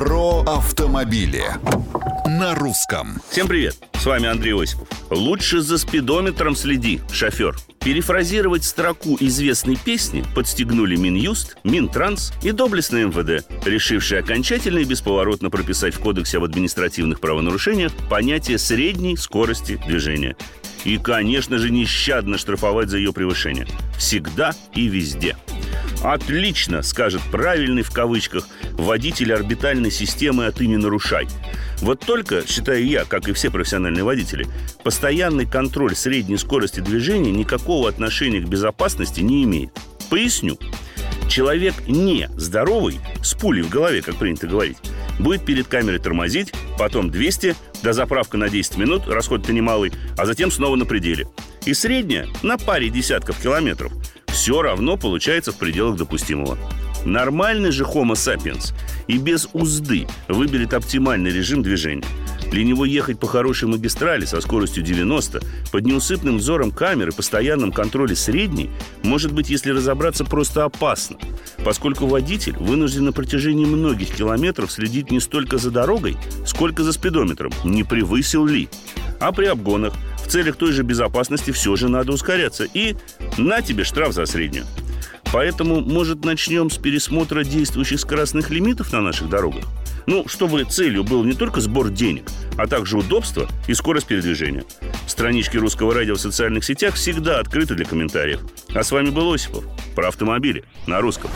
Про автомобили на русском. Всем привет, с вами Андрей Осипов. Лучше за спидометром следи, шофер. Перефразировать строку известной песни подстегнули Минюст, Минтранс и доблестное МВД, решившие окончательно и бесповоротно прописать в Кодексе об административных правонарушениях понятие средней скорости движения. И, конечно же, нещадно штрафовать за ее превышение. Всегда и везде. Отлично, скажет правильный в кавычках водитель орбитальной системы «А ты не нарушай». Вот только, считаю я, как и все профессиональные водители, постоянный контроль средней скорости движения никакого отношения к безопасности не имеет. Поясню. Человек не здоровый, с пулей в голове, как принято говорить, будет перед камерой тормозить, потом 200, до заправка на 10 минут, расход-то немалый, а затем снова на пределе. И средняя на паре десятков километров все равно получается в пределах допустимого. Нормальный же Homo sapiens и без узды выберет оптимальный режим движения. Для него ехать по хорошей магистрали со скоростью 90 под неусыпным взором камеры, постоянном контроле средней, может быть, если разобраться, просто опасно, поскольку водитель вынужден на протяжении многих километров следить не столько за дорогой, сколько за спидометром, не превысил ли. А при обгонах целях той же безопасности все же надо ускоряться. И на тебе штраф за среднюю. Поэтому, может, начнем с пересмотра действующих скоростных лимитов на наших дорогах? Ну, чтобы целью был не только сбор денег, а также удобство и скорость передвижения. Странички русского радио в социальных сетях всегда открыты для комментариев. А с вами был Осипов про автомобили на русском.